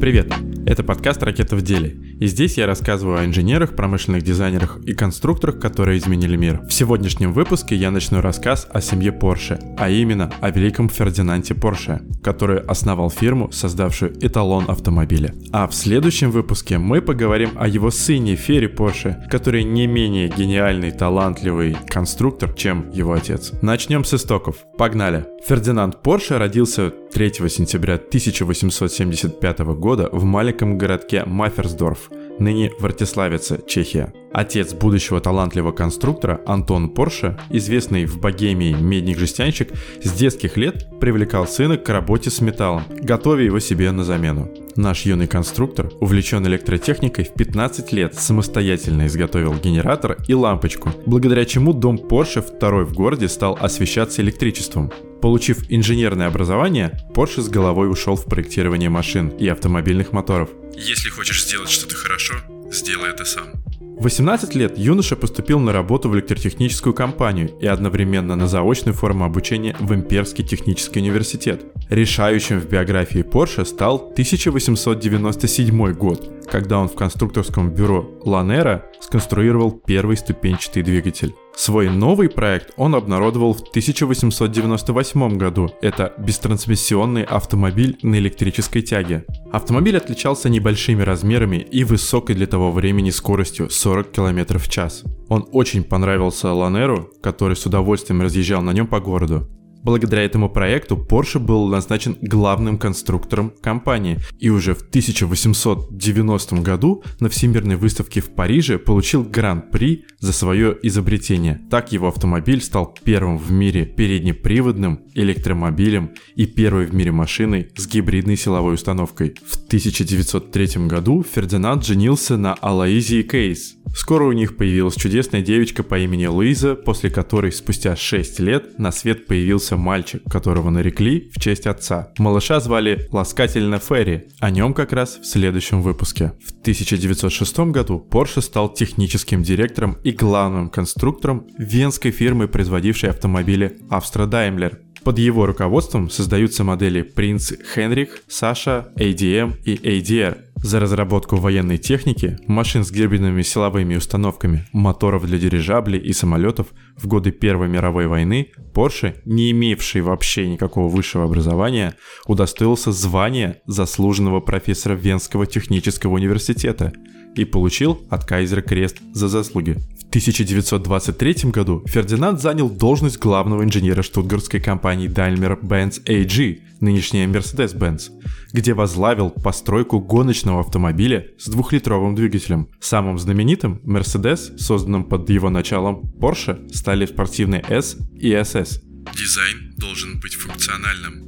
Привет! Это подкаст «Ракета в деле». И здесь я рассказываю о инженерах, промышленных дизайнерах и конструкторах, которые изменили мир. В сегодняшнем выпуске я начну рассказ о семье Порше, а именно о великом Фердинанте Порше, который основал фирму, создавшую эталон автомобиля. А в следующем выпуске мы поговорим о его сыне Фере Порше, который не менее гениальный, талантливый конструктор, чем его отец. Начнем с истоков. Погнали! Фердинанд Порше родился 3 сентября 1875 года в маленьком городке Маферсдорф, ныне Вартиславица, Чехия. Отец будущего талантливого конструктора Антон Порше, известный в Богемии медник-жестянщик, с детских лет привлекал сына к работе с металлом, готовя его себе на замену. Наш юный конструктор, увлечен электротехникой, в 15 лет самостоятельно изготовил генератор и лампочку, благодаря чему дом Порше второй в городе стал освещаться электричеством. Получив инженерное образование, Порше с головой ушел в проектирование машин и автомобильных моторов. Если хочешь сделать что-то хорошо, сделай это сам. В 18 лет юноша поступил на работу в электротехническую компанию и одновременно на заочную форму обучения в Имперский технический университет. Решающим в биографии Porsche стал 1897 год, когда он в конструкторском бюро Ланера сконструировал первый ступенчатый двигатель. Свой новый проект он обнародовал в 1898 году. Это бестрансмиссионный автомобиль на электрической тяге. Автомобиль отличался небольшими размерами и высокой для того времени скоростью 40 км в час. Он очень понравился Ланеру, который с удовольствием разъезжал на нем по городу. Благодаря этому проекту Porsche был назначен главным конструктором компании и уже в 1890 году на Всемирной выставке в Париже получил гран-при за свое изобретение. Так его автомобиль стал первым в мире переднеприводным электромобилем и первой в мире машиной с гибридной силовой установкой. В 1903 году Фердинанд женился на Алаизии Кейс, Скоро у них появилась чудесная девочка по имени Луиза, после которой спустя 6 лет на свет появился мальчик, которого нарекли в честь отца. Малыша звали Ласкательно Ферри, о нем как раз в следующем выпуске. В 1906 году Porsche стал техническим директором и главным конструктором венской фирмы, производившей автомобили Австро Daimler. Под его руководством создаются модели Принц Хенрих, Саша, ADM и ADR, за разработку военной техники, машин с гибридными силовыми установками, моторов для дирижаблей и самолетов в годы Первой мировой войны Porsche, не имевший вообще никакого высшего образования, удостоился звания заслуженного профессора Венского технического университета и получил от Кайзера крест за заслуги. В 1923 году Фердинанд занял должность главного инженера штутгартской компании Daimler-Benz AG, нынешняя Mercedes-Benz, где возглавил постройку гоночного автомобиля с двухлитровым двигателем. Самым знаменитым Mercedes, созданным под его началом Porsche, стали спортивные S и SS. Дизайн должен быть функциональным.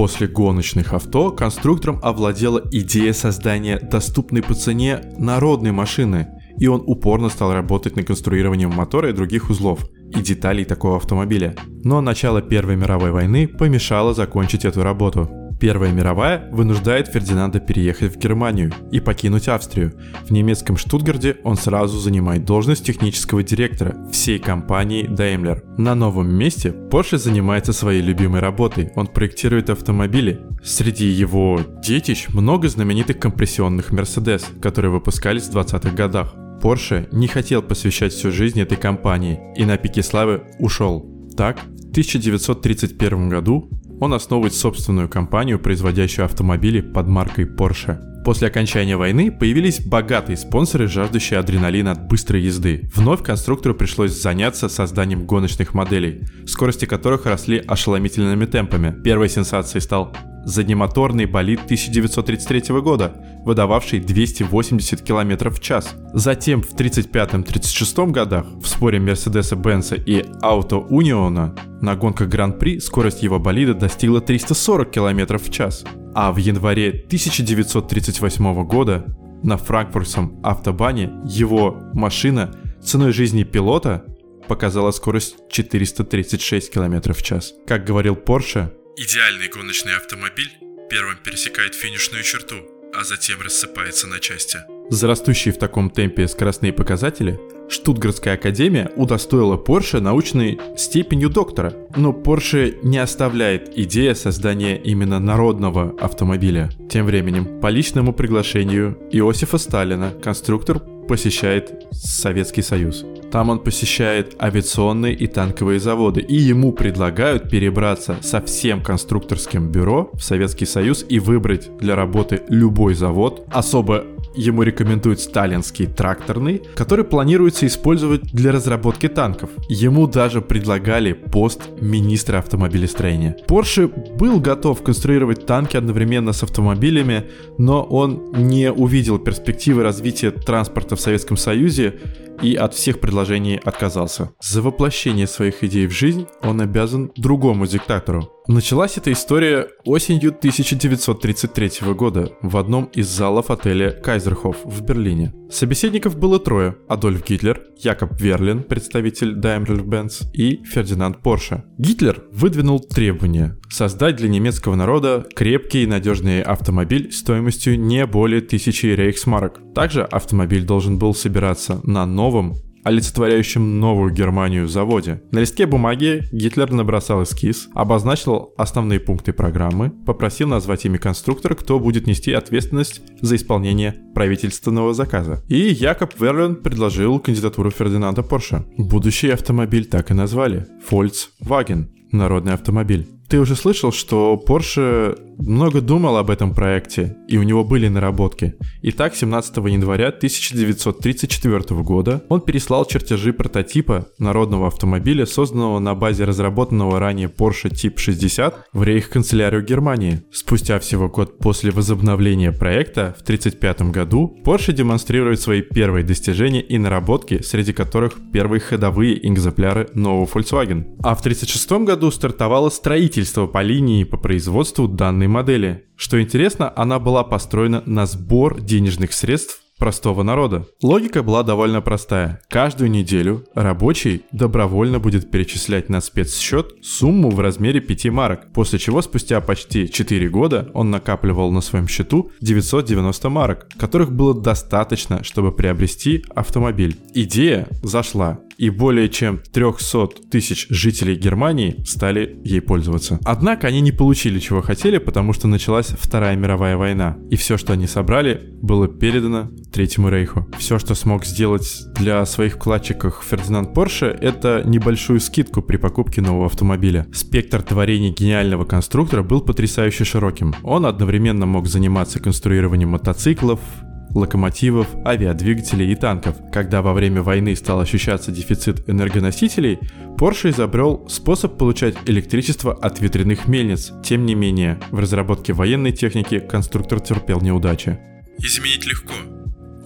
После гоночных авто конструктором овладела идея создания доступной по цене народной машины – и он упорно стал работать над конструированием мотора и других узлов и деталей такого автомобиля. Но начало Первой мировой войны помешало закончить эту работу. Первая мировая вынуждает Фердинанда переехать в Германию и покинуть Австрию. В немецком Штутгарде он сразу занимает должность технического директора всей компании Daimler. На новом месте Porsche занимается своей любимой работой. Он проектирует автомобили. Среди его детищ много знаменитых компрессионных Mercedes, которые выпускались в 20-х годах. Porsche не хотел посвящать всю жизнь этой компании и на пике славы ушел. Так, в 1931 году он основывает собственную компанию, производящую автомобили под маркой Porsche. После окончания войны появились богатые спонсоры, жаждущие адреналина от быстрой езды. Вновь конструктору пришлось заняться созданием гоночных моделей, скорости которых росли ошеломительными темпами. Первой сенсацией стал заднемоторный болид 1933 года, выдававший 280 км в час. Затем в 1935-1936 годах в споре Мерседеса-Бенца и Auto Union на гонках Гран-при скорость его болида достигла 340 км в час. А в январе 1938 года на франкфуртском автобане его машина ценой жизни пилота показала скорость 436 км в час. Как говорил Porsche, Идеальный гоночный автомобиль первым пересекает финишную черту, а затем рассыпается на части. За растущие в таком темпе скоростные показатели Штутгартская академия удостоила Porsche научной степенью доктора. Но Porsche не оставляет идея создания именно народного автомобиля. Тем временем, по личному приглашению Иосифа Сталина, конструктор посещает Советский Союз. Там он посещает авиационные и танковые заводы, и ему предлагают перебраться со всем конструкторским бюро в Советский Союз и выбрать для работы любой завод. Особо ему рекомендуют сталинский тракторный, который планируется использовать для разработки танков. Ему даже предлагали пост министра автомобилестроения. Porsche был готов конструировать танки одновременно с автомобилями, но он не увидел перспективы развития транспорта в Советском Союзе и от всех предложений отказался. За воплощение своих идей в жизнь он обязан другому диктатору. Началась эта история осенью 1933 года в одном из залов отеля Кайзерхоф в Берлине. Собеседников было трое. Адольф Гитлер, Якоб Верлин, представитель Daimler-Benz и Фердинанд Порше. Гитлер выдвинул требование создать для немецкого народа крепкий и надежный автомобиль стоимостью не более тысячи рейхсмарок. Также автомобиль должен был собираться на новом олицетворяющем новую Германию заводе. На листке бумаги Гитлер набросал эскиз, обозначил основные пункты программы, попросил назвать имя конструктора, кто будет нести ответственность за исполнение правительственного заказа. И Якоб Верлен предложил кандидатуру Фердинанда Порше. Будущий автомобиль так и назвали – Volkswagen – народный автомобиль. Ты уже слышал, что Porsche много думал об этом проекте, и у него были наработки. Итак, 17 января 1934 года он переслал чертежи прототипа народного автомобиля, созданного на базе разработанного ранее Porsche Type 60 в рейх-канцелярию Германии. Спустя всего год после возобновления проекта, в 1935 году, Porsche демонстрирует свои первые достижения и наработки, среди которых первые ходовые экземпляры нового Volkswagen. А в 1936 году стартовало строительство по линии по производству данной модели. Что интересно, она была построена на сбор денежных средств простого народа. Логика была довольно простая. Каждую неделю рабочий добровольно будет перечислять на спецсчет сумму в размере 5 марок, после чего спустя почти 4 года он накапливал на своем счету 990 марок, которых было достаточно, чтобы приобрести автомобиль. Идея зашла, и более чем 300 тысяч жителей Германии стали ей пользоваться. Однако они не получили чего хотели, потому что началась Вторая мировая война, и все, что они собрали, было передано Третьему Рейху. Все, что смог сделать для своих вкладчиков Фердинанд Порше, это небольшую скидку при покупке нового автомобиля. Спектр творений гениального конструктора был потрясающе широким. Он одновременно мог заниматься конструированием мотоциклов, локомотивов, авиадвигателей и танков. Когда во время войны стал ощущаться дефицит энергоносителей, Porsche изобрел способ получать электричество от ветряных мельниц. Тем не менее, в разработке военной техники конструктор терпел неудачи. Изменить легко,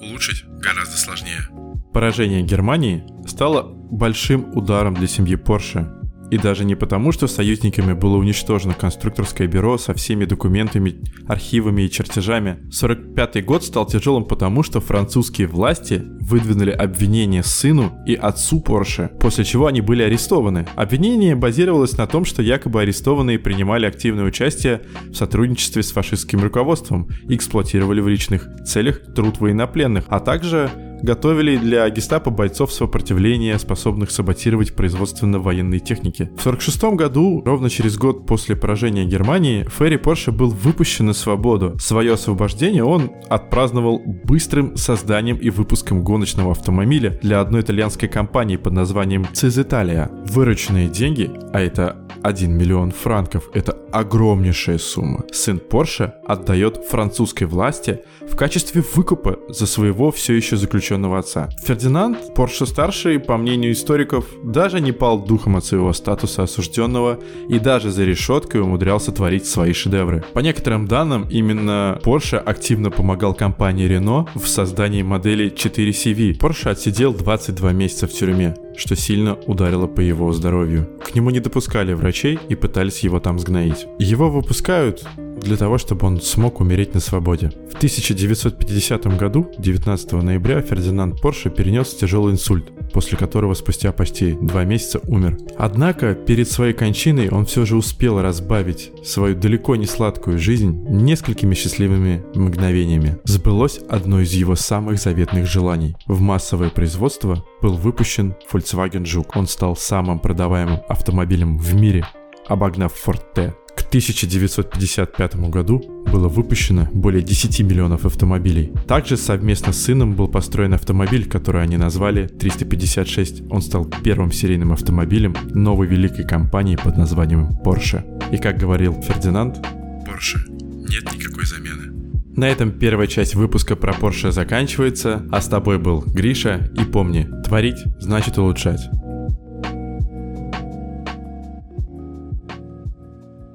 улучшить гораздо сложнее. Поражение Германии стало большим ударом для семьи Porsche. И даже не потому, что союзниками было уничтожено конструкторское бюро со всеми документами, архивами и чертежами. 45 год стал тяжелым потому, что французские власти выдвинули обвинение сыну и отцу Порше, после чего они были арестованы. Обвинение базировалось на том, что якобы арестованные принимали активное участие в сотрудничестве с фашистским руководством и эксплуатировали в личных целях труд военнопленных, а также готовили для гестапо бойцов сопротивления, способных саботировать производственно военной техники. В 1946 году, ровно через год после поражения Германии, Ферри Порше был выпущен на свободу. Свое освобождение он отпраздновал быстрым созданием и выпуском гоночного автомобиля для одной итальянской компании под названием Цизиталия. Вырученные деньги, а это 1 миллион франков – это огромнейшая сумма. Сын Порше отдает французской власти в качестве выкупа за своего все еще заключенного отца. Фердинанд Порше-старший, по мнению историков, даже не пал духом от своего статуса осужденного и даже за решеткой умудрялся творить свои шедевры. По некоторым данным, именно Порше активно помогал компании Renault в создании модели 4CV. Порше отсидел 22 месяца в тюрьме что сильно ударило по его здоровью. К нему не допускали врачей и пытались его там сгноить. Его выпускают для того, чтобы он смог умереть на свободе. В 1950 году, 19 ноября, Фердинанд Порше перенес тяжелый инсульт. после которого спустя почти два месяца умер. Однако перед своей кончиной он все же успел разбавить свою далеко не сладкую жизнь несколькими счастливыми мгновениями. Сбылось одно из его самых заветных желаний. В массовое производство был выпущен Volkswagen Жук. Он стал самым продаваемым автомобилем в мире, обогнав Ford T. К 1955 году было выпущено более 10 миллионов автомобилей. Также совместно с сыном был построен автомобиль, который они назвали 356. Он стал первым серийным автомобилем новой великой компании под названием Porsche. И как говорил Фердинанд, Porsche. Нет никакой замены. на этом первая часть выпуска про Porsche заканчивается, а с тобой был Гриша, и помни, творить значит улучшать.